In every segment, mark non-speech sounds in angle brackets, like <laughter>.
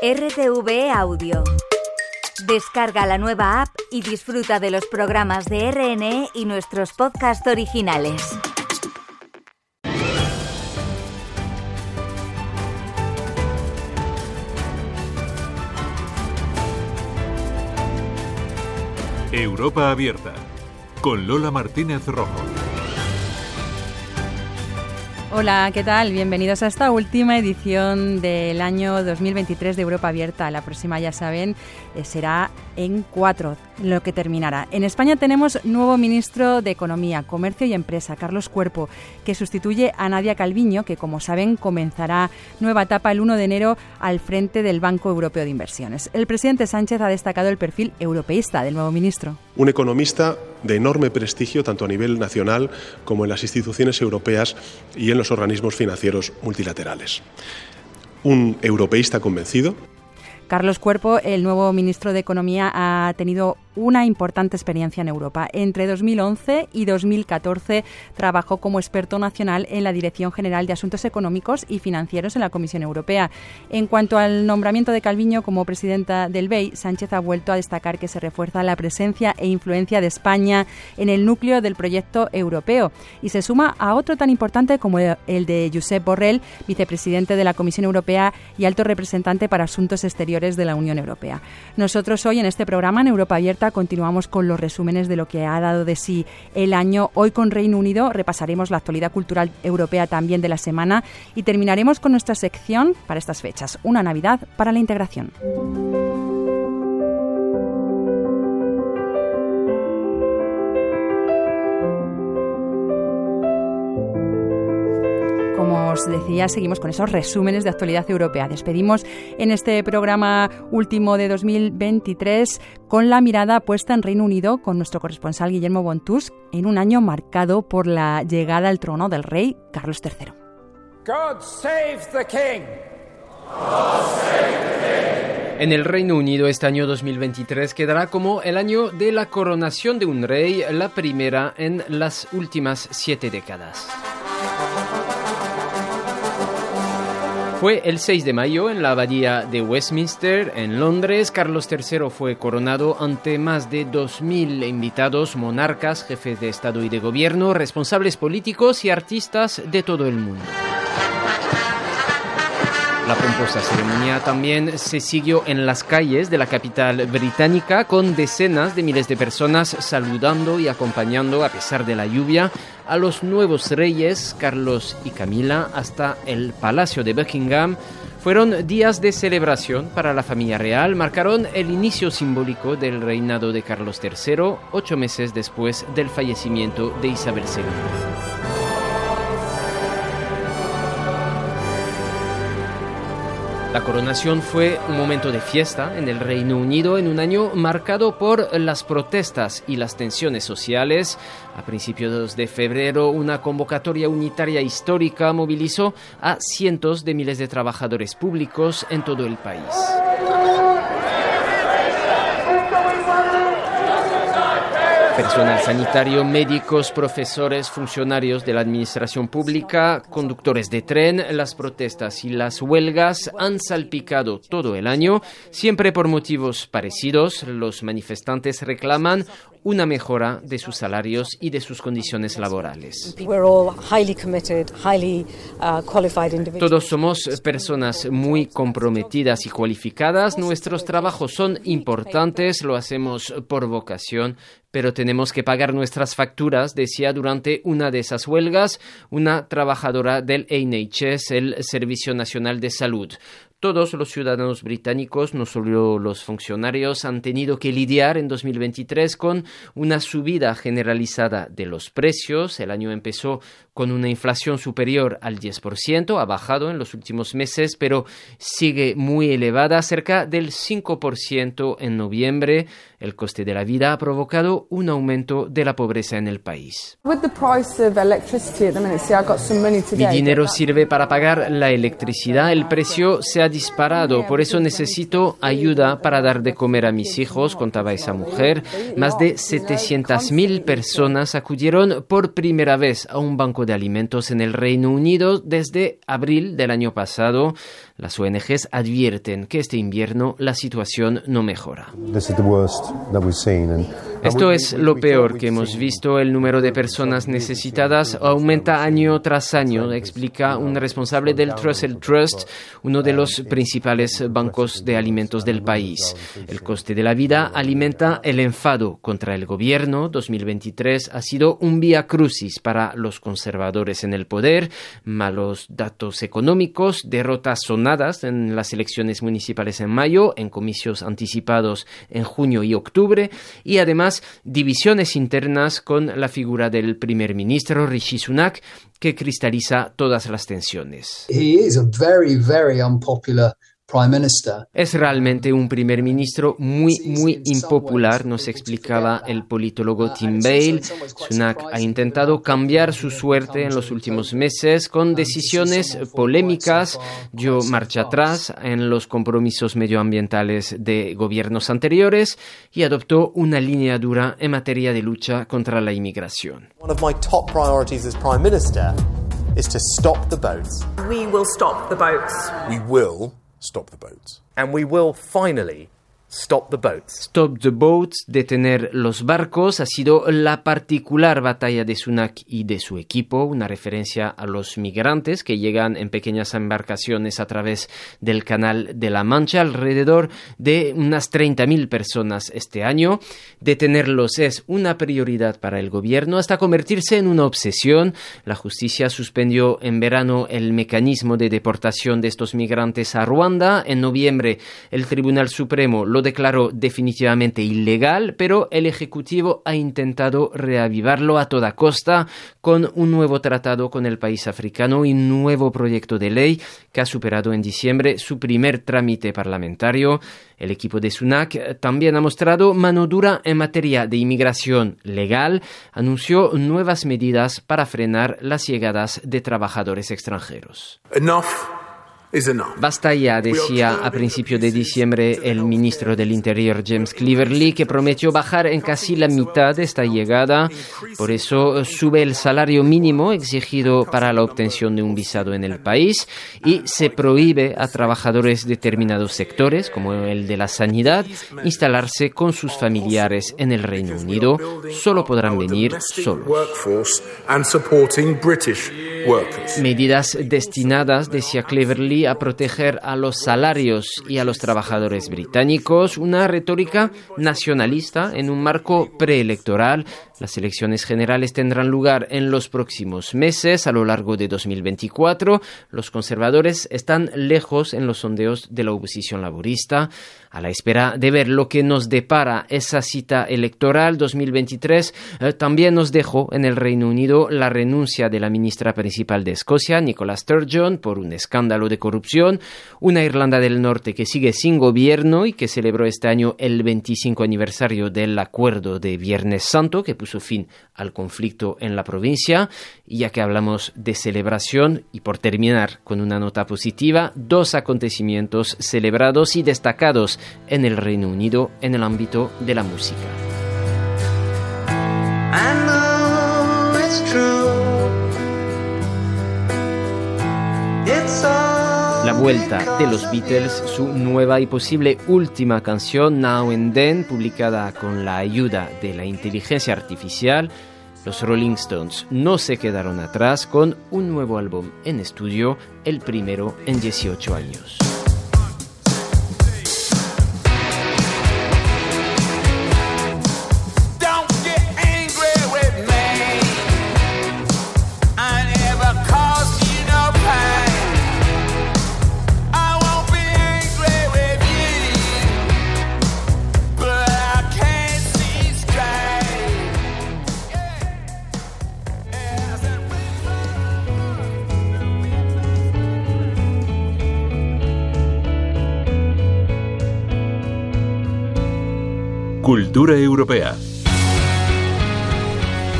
RTV Audio. Descarga la nueva app y disfruta de los programas de RNE y nuestros podcasts originales. Europa Abierta con Lola Martínez Rojo. Hola, ¿qué tal? Bienvenidos a esta última edición del año 2023 de Europa Abierta. La próxima, ya saben, eh, será en cuatro, lo que terminará. En España tenemos nuevo ministro de Economía, Comercio y Empresa, Carlos Cuerpo, que sustituye a Nadia Calviño, que como saben comenzará nueva etapa el 1 de enero al frente del Banco Europeo de Inversiones. El presidente Sánchez ha destacado el perfil europeísta del nuevo ministro. Un economista de enorme prestigio tanto a nivel nacional como en las instituciones europeas y en los organismos financieros multilaterales. Un europeísta convencido. Carlos Cuerpo, el nuevo ministro de Economía, ha tenido una importante experiencia en Europa. Entre 2011 y 2014 trabajó como experto nacional en la Dirección General de Asuntos Económicos y Financieros en la Comisión Europea. En cuanto al nombramiento de Calviño como presidenta del BEI, Sánchez ha vuelto a destacar que se refuerza la presencia e influencia de España en el núcleo del proyecto europeo y se suma a otro tan importante como el de Josep Borrell, vicepresidente de la Comisión Europea y alto representante para asuntos exteriores de la Unión Europea. Nosotros hoy en este programa en Europa Abierta continuamos con los resúmenes de lo que ha dado de sí el año. Hoy con Reino Unido repasaremos la actualidad cultural europea también de la semana y terminaremos con nuestra sección para estas fechas, una Navidad para la integración. Como os decía, seguimos con esos resúmenes de actualidad europea. Despedimos en este programa último de 2023 con la mirada puesta en Reino Unido con nuestro corresponsal Guillermo Bontus en un año marcado por la llegada al trono del rey Carlos III. En el Reino Unido este año 2023 quedará como el año de la coronación de un rey, la primera en las últimas siete décadas. Fue el 6 de mayo en la abadía de Westminster, en Londres. Carlos III fue coronado ante más de 2.000 invitados, monarcas, jefes de Estado y de Gobierno, responsables políticos y artistas de todo el mundo. La pomposa ceremonia también se siguió en las calles de la capital británica con decenas de miles de personas saludando y acompañando a pesar de la lluvia a los nuevos reyes Carlos y Camila hasta el Palacio de Buckingham. Fueron días de celebración para la familia real, marcaron el inicio simbólico del reinado de Carlos III, ocho meses después del fallecimiento de Isabel II. La coronación fue un momento de fiesta en el Reino Unido en un año marcado por las protestas y las tensiones sociales. A principios de febrero, una convocatoria unitaria histórica movilizó a cientos de miles de trabajadores públicos en todo el país. Personal sanitario, médicos, profesores, funcionarios de la administración pública, conductores de tren, las protestas y las huelgas han salpicado todo el año, siempre por motivos parecidos. Los manifestantes reclaman una mejora de sus salarios y de sus condiciones laborales. Uh, Todos somos personas muy comprometidas y cualificadas. Nuestros trabajos son importantes, lo hacemos por vocación, pero tenemos que pagar nuestras facturas, decía durante una de esas huelgas una trabajadora del NHS, el Servicio Nacional de Salud. Todos los ciudadanos británicos, no solo los funcionarios, han tenido que lidiar en 2023 con una subida generalizada de los precios. El año empezó con una inflación superior al 10%, ha bajado en los últimos meses, pero sigue muy elevada, cerca del 5% en noviembre. El coste de la vida ha provocado un aumento de la pobreza en el país. Mi dinero sirve para pagar la electricidad, el precio se ha disparado, por eso necesito ayuda para dar de comer a mis hijos, contaba esa mujer. Más de 700.000 personas acudieron por primera vez a un banco de alimentos en el Reino Unido desde abril del año pasado. Las ONGs advierten que este invierno la situación no mejora. Esto es lo peor que hemos visto. El número de personas necesitadas aumenta año tras año, explica un responsable del Trussell Trust, uno de los principales bancos de alimentos del país. El coste de la vida alimenta el enfado contra el gobierno. 2023 ha sido un vía crucis para los conservadores en el poder. Malos datos económicos, derrotas sonadas en las elecciones municipales en mayo, en comicios anticipados en junio y octubre, y además divisiones internas con la figura del primer ministro Rishi Sunak que cristaliza todas las tensiones. Es realmente un primer ministro muy, muy impopular, nos explicaba el politólogo Tim Bale. Sunak ha intentado cambiar su suerte en los últimos meses con decisiones polémicas, dio marcha atrás en los compromisos medioambientales de gobiernos anteriores y adoptó una línea dura en materia de lucha contra la inmigración. One of my top priorities as prime minister is to stop the boats. We will stop the boats. We will stop the boats. And we will finally Stop the Boats. Stop the Boats, detener los barcos, ha sido la particular batalla de Sunak y de su equipo, una referencia a los migrantes que llegan en pequeñas embarcaciones a través del Canal de la Mancha, alrededor de unas 30.000 personas este año. Detenerlos es una prioridad para el gobierno hasta convertirse en una obsesión. La justicia suspendió en verano el mecanismo de deportación de estos migrantes a Ruanda. En noviembre, el Tribunal Supremo lo declaró definitivamente ilegal, pero el Ejecutivo ha intentado reavivarlo a toda costa con un nuevo tratado con el país africano y un nuevo proyecto de ley que ha superado en diciembre su primer trámite parlamentario. El equipo de SUNAC también ha mostrado mano dura en materia de inmigración legal, anunció nuevas medidas para frenar las llegadas de trabajadores extranjeros. Basta ya, decía a principio de diciembre el ministro del Interior James Cleverly, que prometió bajar en casi la mitad de esta llegada. Por eso sube el salario mínimo exigido para la obtención de un visado en el país y se prohíbe a trabajadores de determinados sectores, como el de la sanidad, instalarse con sus familiares en el Reino Unido. Solo podrán venir solos. Medidas destinadas, decía Cleverly, a proteger a los salarios y a los trabajadores británicos, una retórica nacionalista en un marco preelectoral las elecciones generales tendrán lugar en los próximos meses, a lo largo de 2024. Los conservadores están lejos en los sondeos de la oposición laborista. A la espera de ver lo que nos depara esa cita electoral 2023, eh, también nos dejó en el Reino Unido la renuncia de la ministra principal de Escocia, Nicola Sturgeon, por un escándalo de corrupción. Una Irlanda del Norte que sigue sin gobierno y que celebró este año el 25 aniversario del acuerdo de Viernes Santo, que puso fin al conflicto en la provincia. Y ya que hablamos de celebración, y por terminar con una nota positiva, dos acontecimientos celebrados y destacados en el Reino Unido en el ámbito de la música. La vuelta de los Beatles, su nueva y posible última canción, Now and Then, publicada con la ayuda de la inteligencia artificial. Los Rolling Stones no se quedaron atrás con un nuevo álbum en estudio, el primero en 18 años. Cultura europea.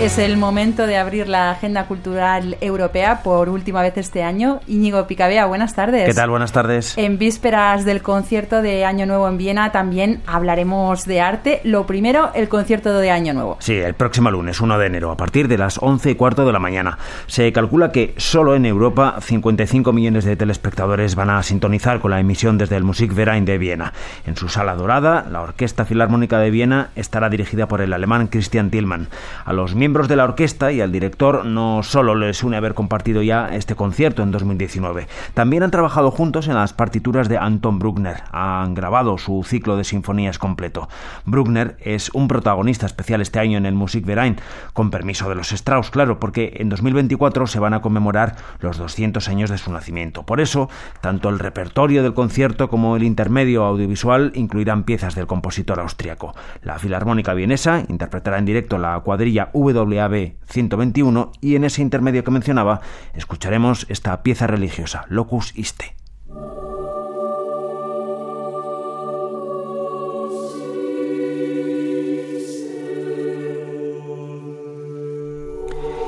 Es el momento de abrir la agenda cultural europea por última vez este año. Íñigo Picabea, buenas tardes. ¿Qué tal? Buenas tardes. En vísperas del concierto de Año Nuevo en Viena también hablaremos de arte. Lo primero, el concierto de Año Nuevo. Sí, el próximo lunes, 1 de enero, a partir de las 11 y cuarto de la mañana. Se calcula que solo en Europa 55 millones de telespectadores van a sintonizar con la emisión desde el Musikverein de Viena. En su sala dorada, la Orquesta Filarmónica de Viena estará dirigida por el alemán Christian Tillmann. A los miembros de la orquesta y al director no solo les une haber compartido ya este concierto en 2019, también han trabajado juntos en las partituras de Anton Bruckner, han grabado su ciclo de sinfonías completo. Bruckner es un protagonista especial este año en el Musikverein, con permiso de los Strauss, claro, porque en 2024 se van a conmemorar los 200 años de su nacimiento. Por eso, tanto el repertorio del concierto como el intermedio audiovisual incluirán piezas del compositor austriaco. La Filarmónica Vienesa interpretará en directo la cuadrilla WAB 121 y en ese intermedio que mencionaba escucharemos esta pieza religiosa, Locus Iste.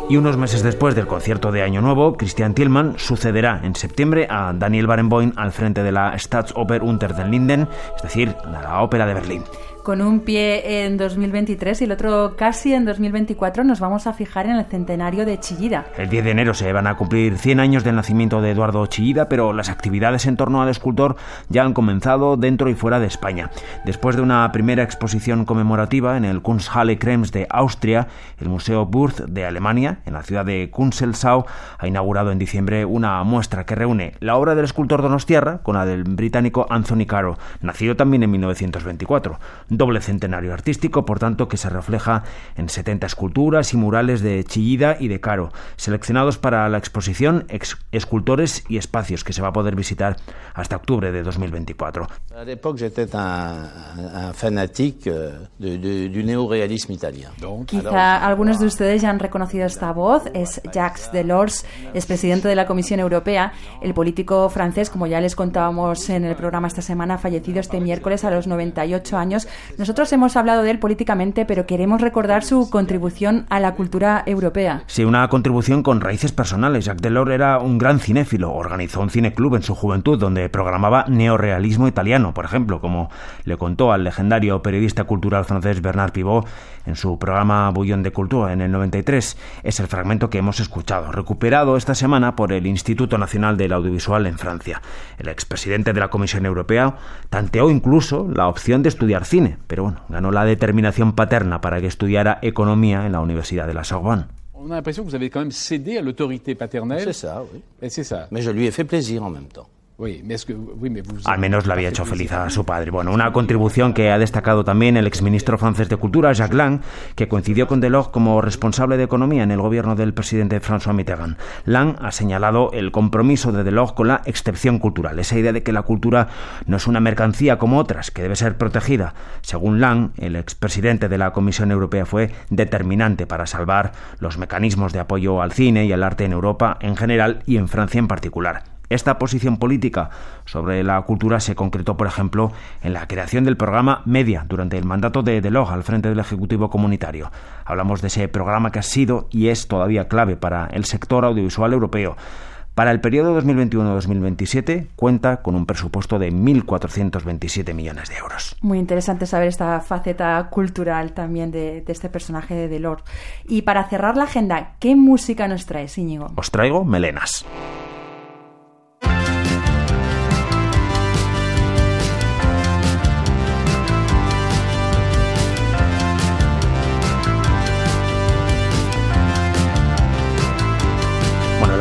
Y unos meses después del concierto de Año Nuevo, Christian Tillmann sucederá en septiembre a Daniel Barenboim al frente de la Staatsoper unter den Linden, es decir, de la Ópera de Berlín con un pie en 2023 y el otro casi en 2024, nos vamos a fijar en el centenario de Chillida. El 10 de enero se van a cumplir 100 años del nacimiento de Eduardo Chillida, pero las actividades en torno al escultor ya han comenzado dentro y fuera de España. Después de una primera exposición conmemorativa en el Kunsthalle Krems de Austria, el Museo Burth de Alemania, en la ciudad de Kunzelsau, ha inaugurado en diciembre una muestra que reúne la obra del escultor Donostiarra con la del británico Anthony Caro, nacido también en 1924 doble centenario artístico, por tanto, que se refleja en 70 esculturas y murales de Chillida y de Caro, seleccionados para la exposición Escultores y Espacios, que se va a poder visitar hasta octubre de 2024. A l'époque, j'étais un, fanatique euh, du italien. Quizá algunos de ustedes ya han reconocido esta voz, es Jacques Delors, es presidente de la Comisión Europea, el político francés, como ya les contábamos en el programa esta semana, fallecido este miércoles a los 98 años, nosotros hemos hablado de él políticamente, pero queremos recordar su contribución a la cultura europea. Sí, una contribución con raíces personales. Jacques Delors era un gran cinéfilo. Organizó un cineclub en su juventud donde programaba neorealismo italiano, por ejemplo, como le contó al legendario periodista cultural francés Bernard Pivot en su programa Bouillon de Cultura en el 93. Es el fragmento que hemos escuchado, recuperado esta semana por el Instituto Nacional del Audiovisual en Francia. El expresidente de la Comisión Europea tanteó incluso la opción de estudiar cine pero bueno, ganó la determinación paterna para que estudiara economía en la Universidad de la Sorbonne. On a l'impression que vous avez quand même cédé à l'autorité paternelle. C'est ça, oui. C'est ça. Mais je lui ai fait plaisir en même temps. Al menos le había hecho feliz a su padre. Bueno, una contribución que ha destacado también el exministro francés de Cultura, Jacques Lang, que coincidió con Delors como responsable de Economía en el gobierno del presidente François Mitterrand. Lang ha señalado el compromiso de Delors con la excepción cultural, esa idea de que la cultura no es una mercancía como otras, que debe ser protegida. Según Lang, el expresidente de la Comisión Europea fue determinante para salvar los mecanismos de apoyo al cine y al arte en Europa en general y en Francia en particular. Esta posición política sobre la cultura se concretó, por ejemplo, en la creación del programa Media durante el mandato de Delors al frente del Ejecutivo Comunitario. Hablamos de ese programa que ha sido y es todavía clave para el sector audiovisual europeo. Para el periodo 2021-2027 cuenta con un presupuesto de 1.427 millones de euros. Muy interesante saber esta faceta cultural también de, de, este personaje de Delors. Y para cerrar la agenda, ¿qué música nos traes, Íñigo? Os traigo melenas.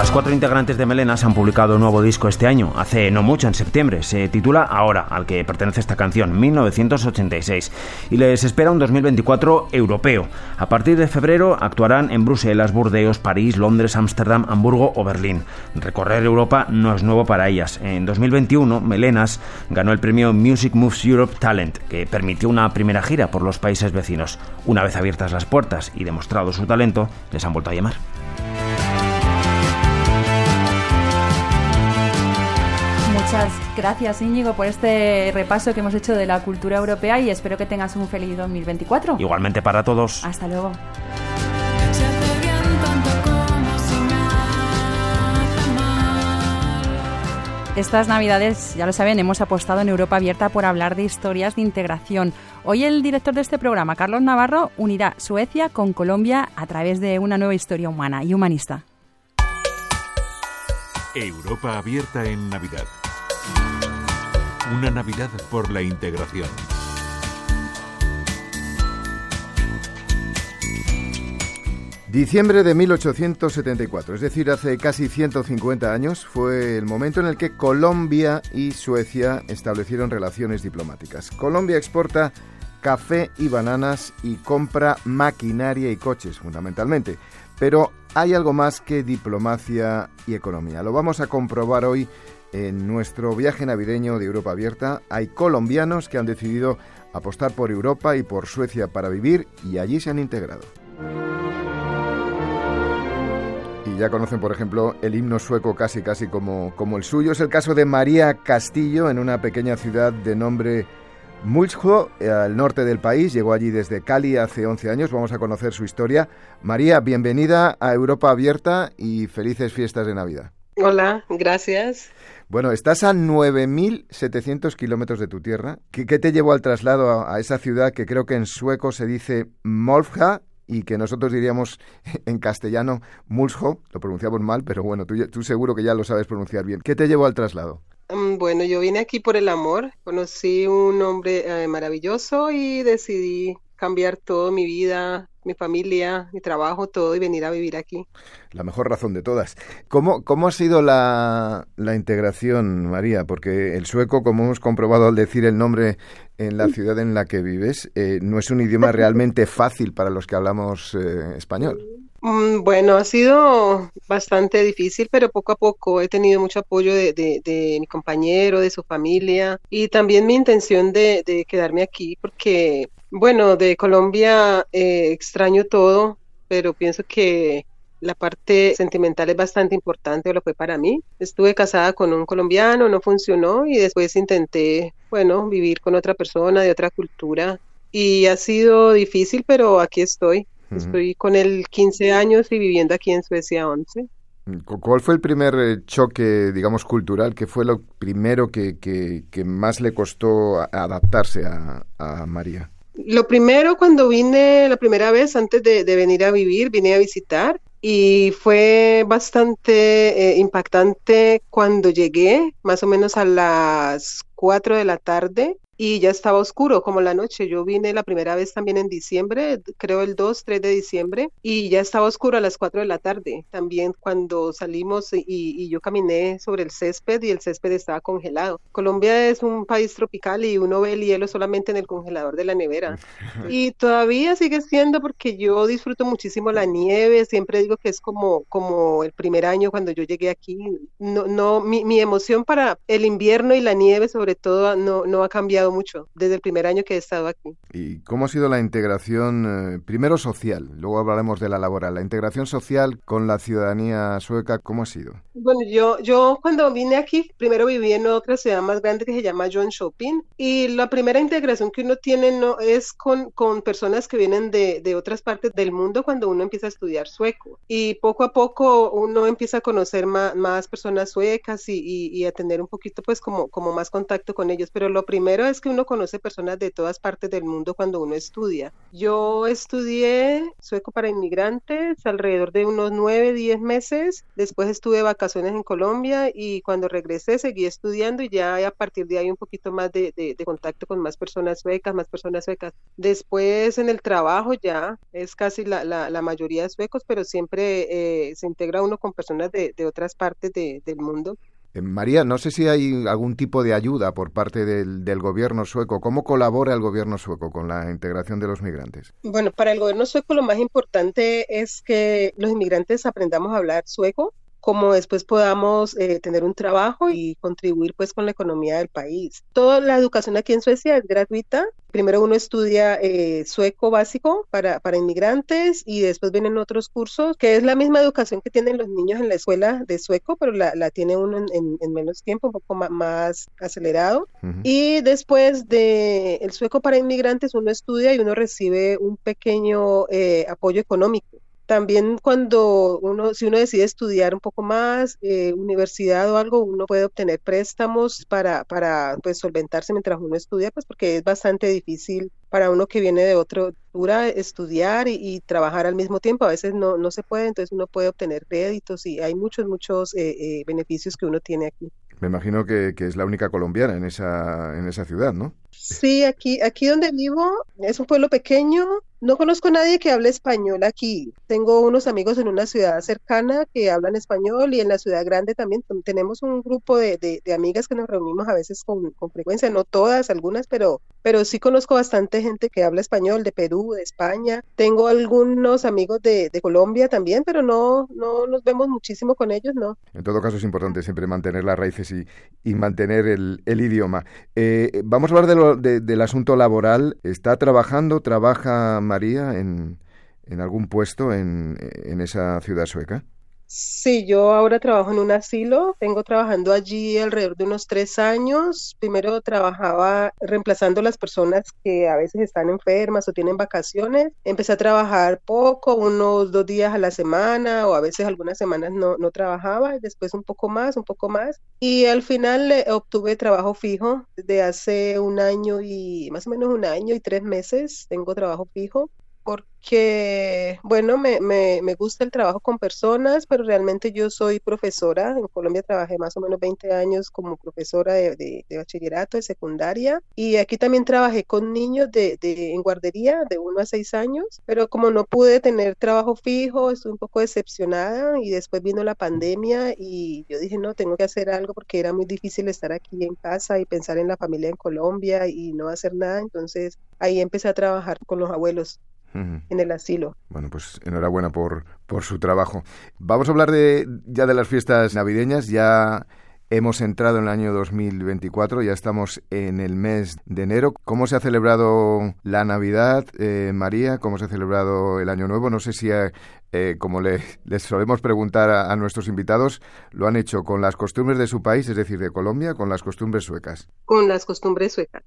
Las cuatro integrantes de Melenas han publicado un nuevo disco este año, hace no mucho, en septiembre. Se titula Ahora, al que pertenece esta canción, 1986. Y les espera un 2024 europeo. A partir de febrero actuarán en Bruselas, Burdeos, París, Londres, Ámsterdam, Hamburgo o Berlín. Recorrer Europa no es nuevo para ellas. En 2021, Melenas ganó el premio Music Moves Europe Talent, que permitió una primera gira por los países vecinos. Una vez abiertas las puertas y demostrado su talento, les han vuelto a llamar. Muchas gracias Íñigo por este repaso que hemos hecho de la cultura europea y espero que tengas un feliz 2024. Igualmente para todos. Hasta luego. Estas Navidades, ya lo saben, hemos apostado en Europa Abierta por hablar de historias de integración. Hoy el director de este programa, Carlos Navarro, unirá Suecia con Colombia a través de una nueva historia humana y humanista. Europa Abierta en Navidad. Una Navidad por la integración. Diciembre de 1874, es decir, hace casi 150 años, fue el momento en el que Colombia y Suecia establecieron relaciones diplomáticas. Colombia exporta café y bananas y compra maquinaria y coches, fundamentalmente. Pero hay algo más que diplomacia y economía. Lo vamos a comprobar hoy en nuestro viaje navideño de Europa Abierta. Hay colombianos que han decidido apostar por Europa y por Suecia para vivir y allí se han integrado ya conocen, por ejemplo, el himno sueco casi casi como, como el suyo. Es el caso de María Castillo en una pequeña ciudad de nombre Mullsjö, al norte del país. Llegó allí desde Cali hace 11 años. Vamos a conocer su historia. María, bienvenida a Europa Abierta y felices fiestas de Navidad. Hola, gracias. Bueno, estás a 9.700 kilómetros de tu tierra. ¿Qué, te llevó al traslado a, esa ciudad que creo que en sueco se dice Molfja y que nosotros diríamos <laughs> en castellano Mulsho, lo pronunciamos mal, pero bueno, tú, tú seguro que ya lo sabes pronunciar bien. ¿Qué te llevó al traslado? Mm, bueno, yo vine aquí por el amor, conocí un hombre eh, maravilloso y decidí cambiar toda mi vida, mi familia, mi trabajo, todo y venir a vivir aquí. La mejor razón de todas. ¿Cómo, cómo ha sido la, la integración, María? Porque el sueco, como hemos comprobado al decir el nombre en la ciudad en la que vives, eh, no es un idioma realmente fácil para los que hablamos eh, español. Mm, bueno, ha sido bastante difícil, pero poco a poco he tenido mucho apoyo de, de, mi compañero, de su familia y también mi intención de, de quedarme aquí porque bueno, de Colombia eh, extraño todo, pero pienso que la parte sentimental es bastante importante, o lo fue para mí. Estuve casada con un colombiano, no funcionó y después intenté, bueno, vivir con otra persona de otra cultura y ha sido difícil, pero aquí estoy. Estoy con él 15 años y viviendo aquí en Suecia 11. ¿Cuál fue el primer eh, choque, digamos, cultural? ¿Qué fue lo primero que, que, más le costó adaptarse a, a María? Lo primero, cuando vine la primera vez, antes de, venir a vivir, vine a visitar y fue bastante eh, impactante cuando llegué, más o menos a las 4 de la tarde y ya estaba oscuro como la noche. Yo vine la primera vez también en diciembre, creo el 2, 3 de diciembre, y ya estaba oscuro a las 4 de la tarde. También cuando salimos y, yo caminé sobre el césped y el césped estaba congelado. Colombia es un país tropical y uno ve el hielo solamente en el congelador de la nevera. <laughs> Y todavía sigue siendo porque yo disfruto muchísimo la nieve, siempre digo que es como, como el primer año cuando yo llegué aquí. No, no, mi, mi emoción para el invierno y la nieve sobre todo no, no ha cambiado mucho desde el primer año que he estado aquí. ¿Y cómo ha sido la integración, eh, primero social, luego hablaremos de la laboral, la integración social con la ciudadanía sueca, ¿cómo ha sido? Bueno, yo, yo cuando vine aquí, primero viví en otra ciudad más grande que se llama John Shopping y la primera integración que uno tiene no es con, con personas que vienen de, de otras partes del mundo cuando uno empieza a estudiar sueco y poco a poco uno empieza a conocer más, más personas suecas y, y, y, a tener un poquito pues como, como más contacto con ellos, pero lo primero es que uno conoce personas de todas partes del mundo cuando uno estudia. Yo estudié sueco para inmigrantes alrededor de unos nueve, diez meses. Después estuve de vacaciones en Colombia y cuando regresé seguí estudiando y ya a partir de ahí un poquito más de, contacto con más personas suecas, más personas suecas. Después en el trabajo ya es casi la, la, mayoría de suecos, pero siempre eh, se integra uno con personas de, otras partes del mundo. Eh, María, no sé si hay algún tipo de ayuda por parte del, del, gobierno sueco. ¿Cómo colabora el gobierno sueco con la integración de los migrantes? Bueno, para el gobierno sueco lo más importante es que los inmigrantes aprendamos a hablar sueco como después podamos eh, tener un trabajo y contribuir pues con la economía del país. Toda la educación aquí en Suecia es gratuita. Primero uno estudia eh, sueco básico para, para inmigrantes y después vienen otros cursos, que es la misma educación que tienen los niños en la escuela de sueco, pero la, la tiene uno en, en, menos tiempo, un poco más, acelerado. Y después de el sueco para inmigrantes uno estudia y uno recibe un pequeño eh, apoyo económico También cuando uno, si uno decide estudiar un poco más, eh, universidad o algo, uno puede obtener préstamos para, para pues, solventarse mientras uno estudia, pues porque es bastante difícil para uno que viene de otra cultura estudiar y, trabajar al mismo tiempo. A veces no, no se puede, entonces uno puede obtener créditos y hay muchos, muchos eh, eh, beneficios que uno tiene aquí. Me imagino que, que, es la única colombiana en esa, en esa ciudad, ¿no? Sí, aquí, aquí donde vivo es un pueblo pequeño. No conozco a nadie que hable español aquí. Tengo unos amigos en una ciudad cercana que hablan español y en la ciudad grande también tenemos un grupo de, de, amigas que nos reunimos a veces con, con, frecuencia, no todas, algunas, pero, pero sí conozco bastante gente que habla español de Perú, de España. Tengo algunos amigos de, de Colombia también, pero no, no nos vemos muchísimo con ellos, ¿no? En todo caso es importante siempre mantener las raíces y, y mantener el, el idioma. Eh, vamos a hablar de lo del asunto laboral, ¿está trabajando, trabaja María en, en algún puesto en, en esa ciudad sueca? Sí, yo ahora trabajo en un asilo, tengo trabajando allí alrededor de unos tres años. Primero trabajaba reemplazando las personas que a veces están enfermas o tienen vacaciones. Empecé a trabajar poco, unos dos días a la semana o a veces algunas semanas no, no trabajaba, después un poco más, un poco más. Y al final eh, obtuve trabajo fijo desde hace un año y más o menos un año y tres meses tengo trabajo fijo porque, bueno, me, me, me, gusta el trabajo con personas, pero realmente yo soy profesora. En Colombia trabajé más o menos 20 años como profesora de, de, bachillerato, de secundaria, y aquí también trabajé con niños de, de, en guardería de 1 a 6 años, pero como no pude tener trabajo fijo, estuve un poco decepcionada. Y después vino la pandemia y yo dije, no, tengo que hacer algo porque era muy difícil estar aquí en casa y pensar en la familia en Colombia y no hacer nada, entonces ahí empecé a trabajar con los abuelos en el asilo. Bueno, pues enhorabuena por, por su trabajo. Vamos a hablar de, ya de las fiestas navideñas, ya hemos entrado en el año 2024, ya estamos en el mes de enero. ¿Cómo se ha celebrado la Navidad, eh, María? ¿Cómo se ha celebrado el Año Nuevo? No sé si, eh, como le, les solemos preguntar a, a, nuestros invitados, lo han hecho con las costumbres de su país, es decir, de Colombia, con las costumbres suecas. Con las costumbres suecas.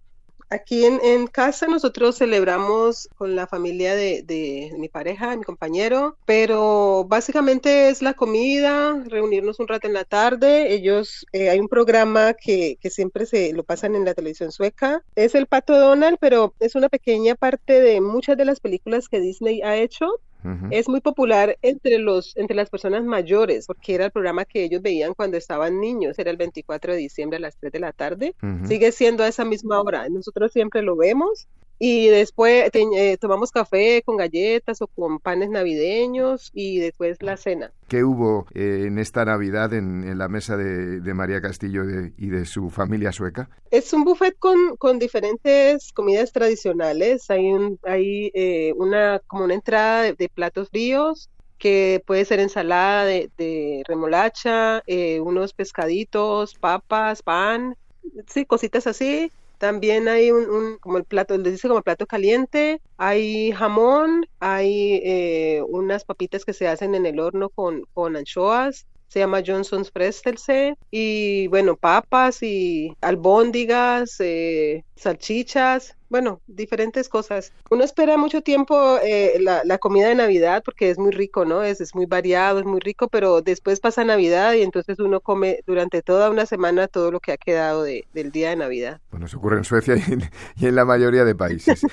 Aquí en, casa nosotros celebramos con la familia de, mi pareja, de mi compañero, pero básicamente es la comida, reunirnos un rato en la tarde. Ellos, eh, hay un programa que, que, siempre se lo pasan en la televisión sueca, es el Pato Donald, pero es una pequeña parte de muchas de las películas que Disney ha hecho es muy popular entre, los, entre las personas mayores, porque era el programa que ellos veían cuando estaban niños, era el 24 de diciembre a las 3 de la tarde. Sigue siendo a esa misma hora. Nosotros siempre lo vemos y después eh, tomamos café con galletas o con panes navideños y después la cena. ¿Qué hubo eh, en esta Navidad en, la mesa de, María Castillo y de su familia sueca? Es un buffet con, con diferentes comidas tradicionales. Hay, un, hay eh, una, como una entrada de, platos fríos, que puede ser ensalada de, remolacha, unos pescaditos, papas, pan, sí, cositas así. También hay un, como el plato, les dice como plato caliente, hay jamón, hay eh, unas papitas que se hacen en el horno con, con anchoas, se llama Johnson's Frestelse, y bueno, papas y albóndigas, eh, salchichas, bueno, diferentes cosas. Uno espera mucho tiempo eh, la, comida de Navidad porque es muy rico, ¿no? Es, es muy variado, es muy rico, pero después pasa Navidad y entonces uno come durante toda una semana todo lo que ha quedado de, del día de Navidad. Bueno, se ocurre en Suecia <laughs> y en, la mayoría de países. <laughs>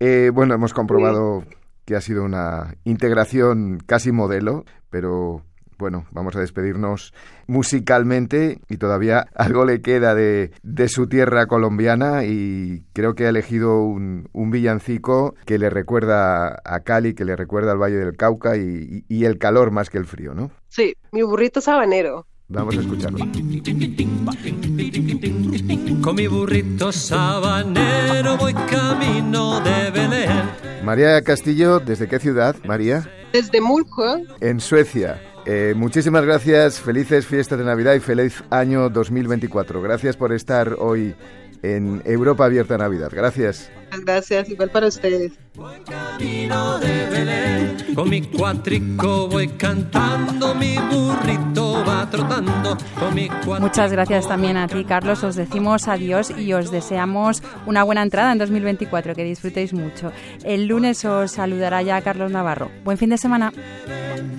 Eh, bueno, hemos comprobado que ha sido una integración casi modelo, pero bueno, vamos a despedirnos musicalmente y todavía <laughs> algo le queda de, su tierra colombiana y creo que ha elegido un, villancico que le recuerda a Cali, que le recuerda al Valle del Cauca y, y el calor más que el frío, ¿no? Sí, mi burrito sabanero. Vamos a escucharlo. Con mi burrito sabanero voy camino de Belén. María Castillo, ¿desde qué ciudad, María? Desde Mulco. En Suecia. Eh, muchísimas gracias, felices fiestas de Navidad y feliz año 2024. Gracias por estar hoy en Europa Abierta Navidad. Gracias. Gracias, igual para ustedes. Con mi cuatrico voy cantando mi burrito burrito va trotando con mi Muchas gracias también a ti, Carlos. Os decimos adiós y os deseamos una buena entrada en 2024. Que disfrutéis mucho. El lunes os saludará ya Carlos Navarro. Buen fin de semana.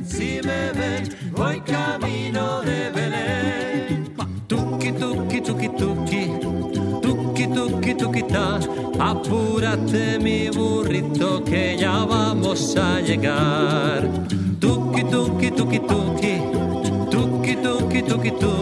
Si me ven, voy camino de Belén. Tuki, tuki, tuki, tuki. Tuki, tuki, tuki, ta. Apúrate, mi burrito, que ya vamos a llegar. Tuki, tuki, tuki, tuki. Tuki, tuki, tuki, tu.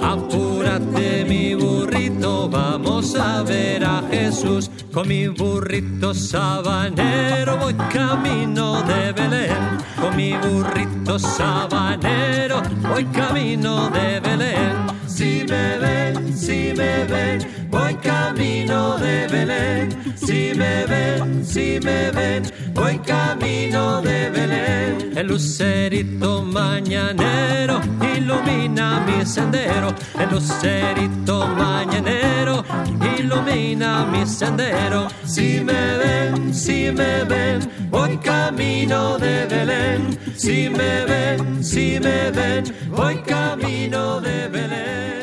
Apúrate, mi burrito, vamos a ver a Jesús. Con mi burrito sabanero voy camino de Belén. Con mi burrito sabanero voy camino de Belén. Si me ven, si me ven, voy camino de Belén. Si me ven, si me ven, voy camino de Belén. El lucerito mañanero ilumina mi sendero. El lucerito mañanero ilumina mi sendero. Si me ven, si me ven, voy camino de Belén. Si me ven, si me ven, voy camino de Belén.